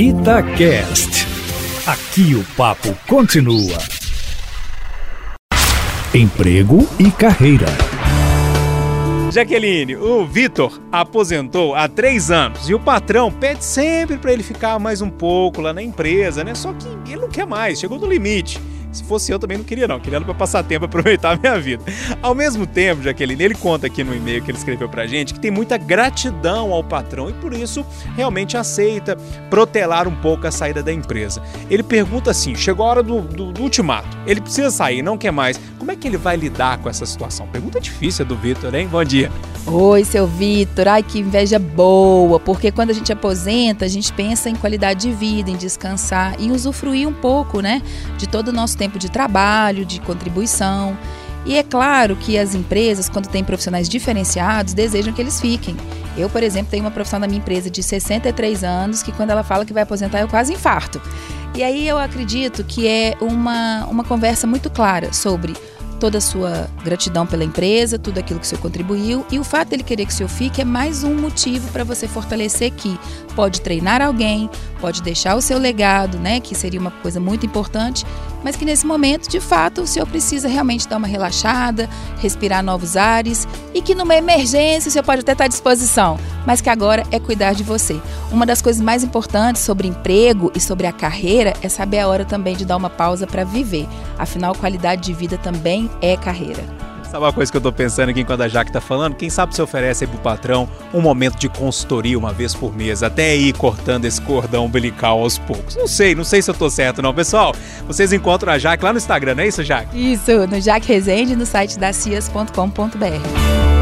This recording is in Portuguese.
Itacast. Aqui o papo continua. Emprego e carreira. Jaqueline, o Vitor aposentou há três anos e o patrão pede sempre para ele ficar mais um pouco lá na empresa, né? Só que ele não quer mais, chegou no limite. Se fosse eu também não queria não, queria para passar tempo aproveitar a minha vida. Ao mesmo tempo, Jaqueline, ele conta aqui no e-mail que ele escreveu pra gente que tem muita gratidão ao patrão e por isso realmente aceita protelar um pouco a saída da empresa. Ele pergunta assim, chegou a hora do, do, do ultimato, ele precisa sair, não quer mais. Como é que ele vai lidar com essa situação? Pergunta difícil do Vitor, hein? Bom dia. Oi, seu Vitor. Ai, que inveja boa, porque quando a gente aposenta, a gente pensa em qualidade de vida, em descansar e usufruir um pouco, né, de todo o nosso tempo de trabalho, de contribuição. E é claro que as empresas, quando têm profissionais diferenciados, desejam que eles fiquem. Eu, por exemplo, tenho uma profissional na minha empresa de 63 anos que, quando ela fala que vai aposentar, eu quase infarto. E aí eu acredito que é uma, uma conversa muito clara sobre toda a sua gratidão pela empresa, tudo aquilo que o senhor contribuiu. E o fato dele querer que o senhor fique é mais um motivo para você fortalecer que pode treinar alguém, pode deixar o seu legado, né, que seria uma coisa muito importante, mas que nesse momento, de fato, o senhor precisa realmente dar uma relaxada, respirar novos ares e que numa emergência o senhor pode até estar à disposição, mas que agora é cuidar de você. Uma das coisas mais importantes sobre emprego e sobre a carreira é saber a hora também de dar uma pausa para viver. Afinal, qualidade de vida também é carreira. Sabe uma coisa que eu tô pensando aqui enquanto a Jaque tá falando? Quem sabe se oferece aí pro patrão um momento de consultoria uma vez por mês, até ir cortando esse cordão umbilical aos poucos. Não sei, não sei se eu tô certo não. Pessoal, vocês encontram a Jaque lá no Instagram, não é isso, Jaque? Isso, no Jaque Resende, no site da cias.com.br.